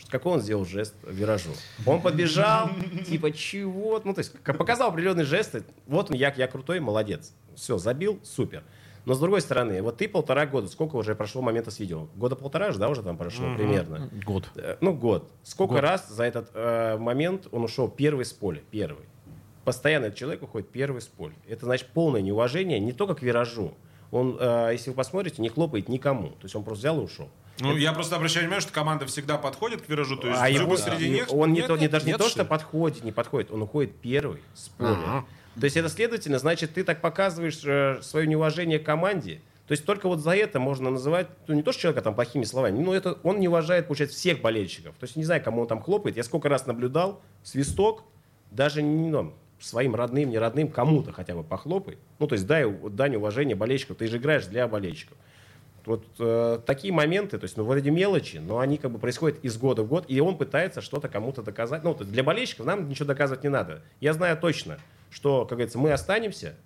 Какой он сделал жест виражу? Он подбежал, типа, чего? Ну, то есть, показал определенный жест, вот он, я, я крутой, молодец. Все, забил, супер. Но с другой стороны, вот ты полтора года, сколько уже прошло момента с видео? Года полтора же, да, уже там прошло mm-hmm. примерно? Год. Э, ну, год. Сколько год. раз за этот э, момент он ушел первый с поля? Первый. Постоянно этот человек уходит первый с поля. Это значит полное неуважение не только к виражу. Он, э, если вы посмотрите, не хлопает никому. То есть он просто взял и ушел. Ну, это... я просто обращаю внимание, что команда всегда подходит к виражу, то есть а его, среди них. Он нет, не, то, не, даже нет, не то, что подходит, не подходит, он уходит первый с поля. Ага. То есть это следовательно, значит, ты так показываешь э, свое неуважение к команде, то есть только вот за это можно называть, ну не то, что человека там плохими словами, но это он не уважает, получается, всех болельщиков. То есть не знаю, кому он там хлопает. Я сколько раз наблюдал, свисток, даже не ну, своим родным, не родным, кому-то хотя бы похлопай. Ну, то есть дай дань уважения болельщиков. Ты же играешь для болельщиков. Вот э, такие моменты, то есть, ну, вроде мелочи, но они как бы происходят из года в год, и он пытается что-то кому-то доказать. Ну, для болельщиков нам ничего доказывать не надо. Я знаю точно, что, как говорится, мы останемся,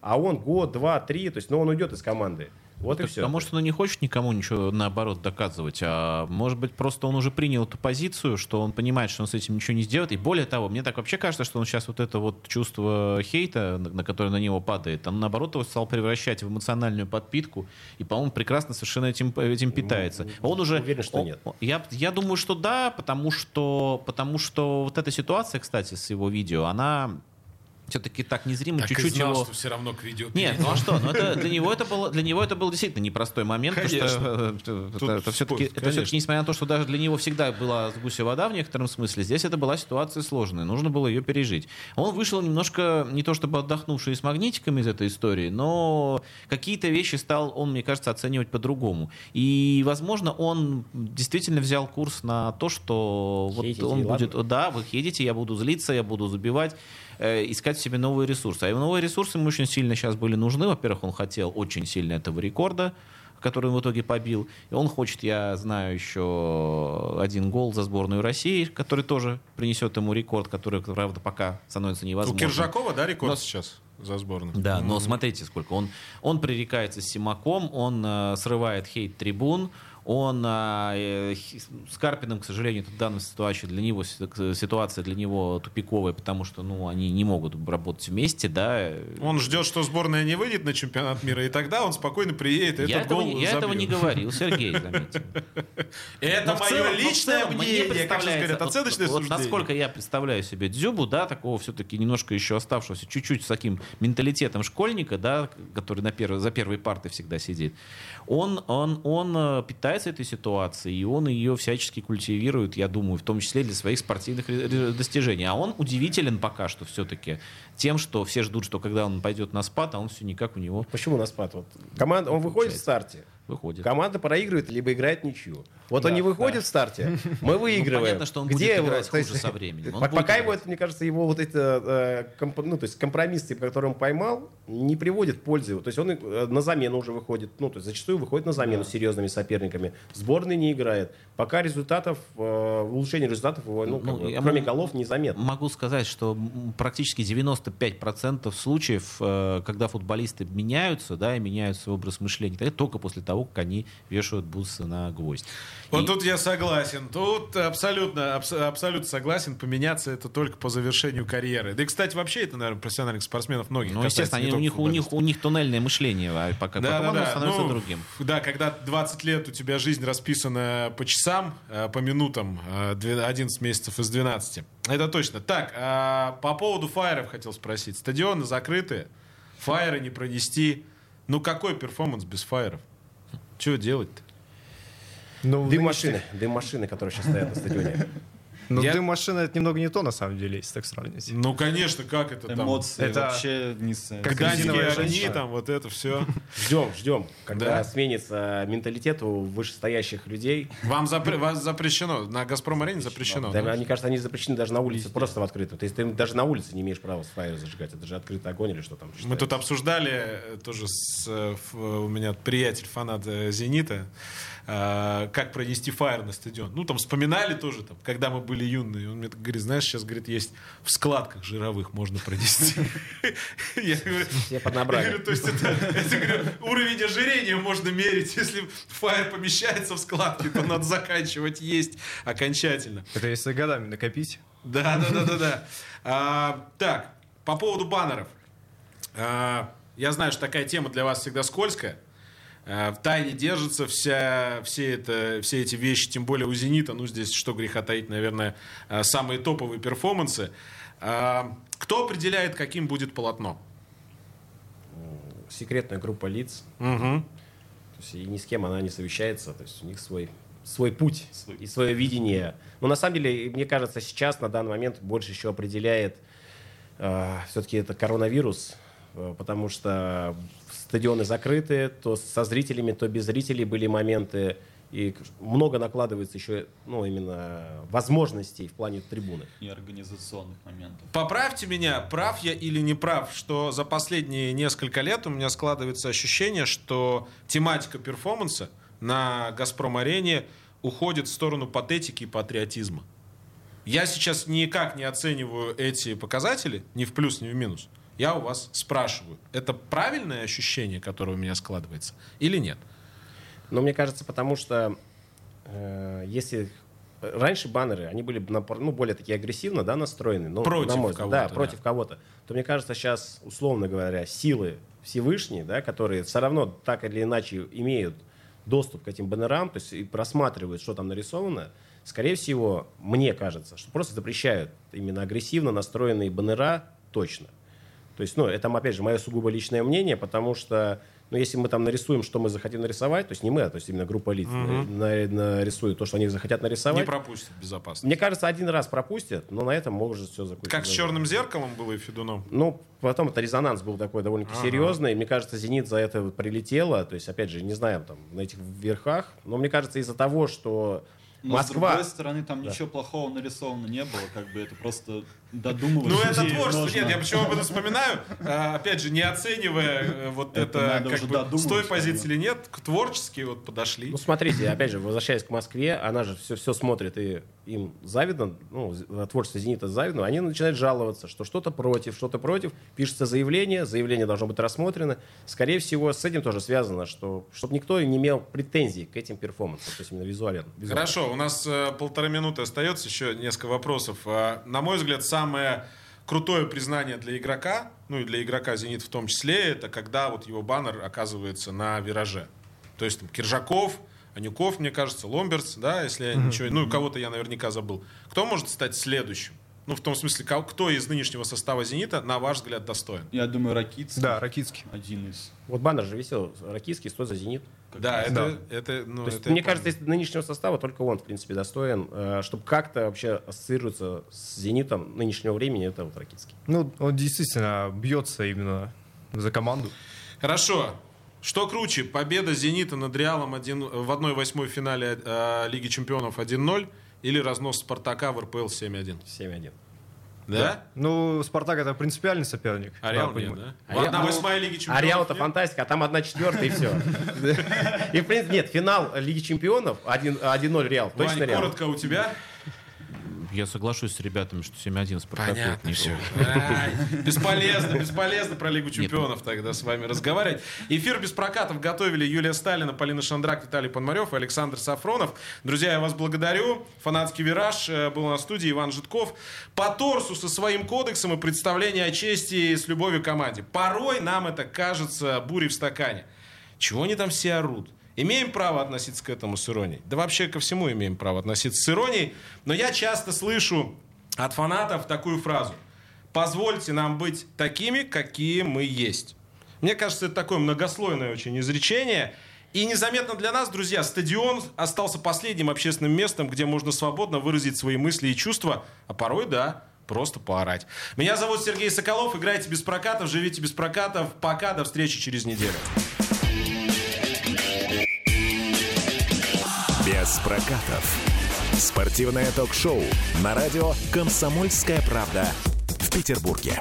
а он год, два, три, то есть, ну, он уйдет из команды. Вот так, и все. А может, он не хочет никому ничего, наоборот, доказывать, а может быть, просто он уже принял эту позицию, что он понимает, что он с этим ничего не сделает. И более того, мне так вообще кажется, что он сейчас вот это вот чувство хейта, на, которое на него падает, он, наоборот, его стал превращать в эмоциональную подпитку. И, по-моему, прекрасно совершенно этим, этим питается. Ну, он уже... Уверен, что он, нет. Я, я думаю, что да, потому что, потому что вот эта ситуация, кстати, с его видео, она все-таки так незримо так чуть-чуть и знал, его... что все равно к видео Нет, ну а что? Ну, это, для, него это было, для него это был действительно непростой момент. Конечно. Потому что, э, это, это, все-таки, это все-таки, несмотря на то, что даже для него всегда была с гуся вода в некотором смысле, здесь это была ситуация сложная. Нужно было ее пережить. Он вышел немножко, не то чтобы отдохнувший с магнитиками из этой истории, но какие-то вещи стал он, мне кажется, оценивать по-другому. И, возможно, он действительно взял курс на то, что вот Хейтите, он будет... ладно. Да, вы едете, я буду злиться, я буду забивать э, искать себе новые ресурсы. А новые ресурсы ему очень сильно сейчас были нужны. Во-первых, он хотел очень сильно этого рекорда, который он в итоге побил. И он хочет, я знаю, еще один гол за сборную России, который тоже принесет ему рекорд, который, правда, пока становится У невозможным. Киржакова, да, рекорд Но- сейчас за сборную? Да, но смотрите, сколько. Он, он пререкается с Симаком, он э, срывает хейт трибун, он э, э, с Карпиным, к сожалению, это в данной ситуации для него си- ситуация для него тупиковая, потому что ну, они не могут работать вместе, да. Он ждет, что сборная не выйдет на чемпионат мира, и тогда он спокойно приедет и я этот этого, гол не- я этого забьет. не говорил, Сергей, заметьте. Это мое личное мнение, как сейчас говорят, оценочное суждение. насколько я представляю себе Дзюбу, да, такого все-таки немножко еще оставшегося, чуть-чуть с таким менталитетом школьника, да, который на первой, за первой партой всегда сидит, он, он, он э, питается этой ситуацией, и он ее всячески культивирует, я думаю, в том числе для своих спортивных достижений. А он удивителен пока что все-таки тем, что все ждут, что когда он пойдет на спад, а он все никак у него Почему на спад? Вот команда, он выходит в старте. выходит. Команда проигрывает, либо играет ничью. Вот Да, он не выходит в старте, мы выигрываем. Ну, понятно, что он будет его- играть есть, хуже со временем. Он по- будет Пока его, это, мне кажется, его вот эти э, комп- ну, то есть компромиссы, которые он поймал, не приводит к пользе. То есть он э, на замену уже выходит, ну, то есть зачастую выходит на замену с серьезными соперниками. В сборной не играет. Пока результатов, э, улучшения результатов его, ну, как Ну, бы, я кроме голов, незаметно. Могу сказать, что практически 95% случаев, э, когда футболисты меняются, да, и меняют свой образ мышления, это только после того, как они вешают бусы на гвоздь. Вот тут я согласен. Тут абсолютно, абс- абсолютно согласен. Поменяться это только по завершению карьеры. Да и, кстати, вообще это, наверное, профессиональных спортсменов многих. ну, естественно, они, у, них, у, них, у них туннельное мышление, а пока Да, потом да, оно да. становится Ну, другим. Да, когда 20 лет у тебя жизнь расписана по часам, э, по минутам, э, две- 11 месяцев из 12. Это точно. Так, а, по поводу фаеров хотел спросить. Стадионы закрыты, фаеры не пронести. Ну какой перформанс без фаеров? Что делать-то? Ну, Дым нынешних- машины, дым машины, которые сейчас стоят на стадионе. Ну, Я- дым машины это немного не то, на самом деле, если так сравнить. Ну, конечно, как это там? Эмоции Это вообще не как Гданьские огни, там, вот это все. Ждем, ждем, когда Да? сменится менталитет у вышестоящих людей. Вам запре- вас запрещено, на Газпром-арене запрещено. Да, да? мне кажется, они запрещены даже на улице, просто в открытом. То есть ты даже на улице не имеешь права с фаер зажигать. Это же открытый огонь или что там. Мы считается. тут обсуждали э, тоже с, э, ф- у меня приятель фанат э, Зенита, э, как пронести фаер на стадион. Ну там вспоминали тоже, там, когда мы были юные. Он мне так говорит, знаешь, сейчас говорит, есть в складках жировых можно пронести. Я говорю, то есть это, уровень ожирения можно мерить. Если фаер помещается в складки, то надо заканчивать есть окончательно. Это если годами накопить. Да, да, да, да, да. А, так, по поводу баннеров. А, я знаю, что такая тема для вас всегда скользкая. А, в тайне держится вся, все, это, все эти вещи, тем более у «Зенита». Ну, здесь, что греха таить, наверное, а, самые топовые перформансы. А, кто определяет, каким будет полотно? Секретная группа лиц. Мгм. То есть и ни с кем она не совещается. То есть у них свой, свой путь и свое видение. Но на самом деле, мне кажется, сейчас на данный момент больше еще определяет все-таки это коронавирус, э, потому что стадионы закрыты, то со зрителями, то без зрителей были моменты. И много накладывается еще, ну, именно возможностей в плане трибуны. и организационных моментов. Поправьте меня, прав я или не прав, что за последние несколько лет у меня складывается ощущение, что тематика перформанса на «Газпром-арене» уходит в сторону патетики и патриотизма. Я сейчас никак не оцениваю эти показатели, ни в плюс, ни в минус. Я у вас спрашиваю, это правильное ощущение, которое у меня складывается, или нет? Но мне кажется, потому что э, если раньше баннеры, они были ну, более такие агрессивно да, настроены. Ну, Против на мой кого-то, Да, да. против кого-то. То мне кажется, сейчас, условно говоря, силы Всевышние, да, которые все равно так или иначе имеют доступ к этим баннерам, то есть и просматривают, что там нарисовано, скорее всего, мне кажется, что просто запрещают именно агрессивно настроенные баннера точно. То есть, ну, это, опять же, мое сугубо личное мнение, потому что, ну, если мы там нарисуем, что мы захотим нарисовать, то есть не мы, а то есть именно группа лиц на- на- нарисует то, что они захотят Не нарисовать. пропустит безопасно. Мне кажется, один раз пропустят, но на этом может все закончиться. Как с «Черным зеркалом» было и Федуном? Ну, потом это резонанс был такой довольно-таки серьезный. И мне кажется, «Зенит» за это вот прилетело. То есть, опять же, не знаю, там, на этих верхах. Но мне кажется, из-за того, что Но Москва. с другой стороны, там ничего плохого нарисовано не было, как бы это просто додумывать. Ну, это творчество. можно. Нет, я почему об этом вспоминаю? А, Опять же, не оценивая э, вот Это это, как бы, с той позиции или нет, к творчески вот подошли. Ну, смотрите, опять же, возвращаясь к Москве, она же все, все смотрит, и им завидно, ну, творчество «Зенита» завидно, они начинают жаловаться, что что-то против, что-то против, пишется заявление, заявление должно быть рассмотрено. Скорее всего, с этим тоже связано, что чтобы никто не имел претензий к этим перформансам, то есть именно визуально. визуально. Хорошо, у нас э, полторы минуты остается, еще несколько вопросов. А, на мой взгляд, самое крутое признание для игрока, ну и для игрока «Зенит» в том числе, это когда вот его баннер оказывается на вираже. То есть там Киржаков, Анюков, мне кажется, Ломберс, да, если я ничего... Ну, кого-то я наверняка забыл. Кто может стать следующим? Ну, в том смысле, кто из нынешнего состава «Зенита», на ваш взгляд, достоин? Я думаю, Ракитский. Да, Ракитский. Один из. Вот баннер же висел, Ракитский, сто за «Зенит». Да, это, Да. это, ну, То есть, это мне кажется, из нынешнего состава только он, в принципе, достоин, э, чтобы как-то вообще ассоциироваться с «Зенитом» нынешнего времени, это вот Ракитский. Ну, он действительно бьется именно за команду. Хорошо. Что круче, победа «Зенита» над «Реалом» один, в 1-8 финале э, Лиги чемпионов 1-0 или разнос «Спартака» в РПЛ 7-1? 7-1. Да? Ну, Спартак это принципиальный соперник. А «Реал» Да, нет, да? А Реал- 1-8 Лиги чемпионов А Реал это нет? фантастика, а там одна четвертая и все. И, в принципе, нет, финал Лиги Чемпионов 1 1-0 Реал. Точно Реал. коротко у тебя? Я соглашусь с ребятами, что 7-1 Спартаку. Понятно не все. Бесполезно, бесполезно про Лигу чемпионов тогда с вами разговаривать. Эфир без прокатов готовили Юлия Сталина, Полина Шандрак, Виталий Пономарев и Александр Сафронов. Друзья, я вас благодарю. Фанатский вираж э, был на студии Иван Житков. По торсу со своим кодексом и представление о чести с любовью к команде. Порой нам это кажется бурей в стакане. Чего они там все орут? Имеем право относиться к этому с иронией. Да вообще ко всему имеем право относиться с иронией. Но я часто слышу от фанатов такую фразу. Позвольте нам быть такими, какие мы есть. Мне кажется, это такое многослойное очень изречение. И незаметно для нас, друзья, стадион остался последним общественным местом, где можно свободно выразить свои мысли и чувства, а порой, да, просто поорать. Меня зовут Сергей Соколов. Играйте без прокатов, живите без прокатов. Пока, до встречи через неделю. Без прокатов. Спортивное ток-шоу на радио «Комсомольская правда» в Петербурге.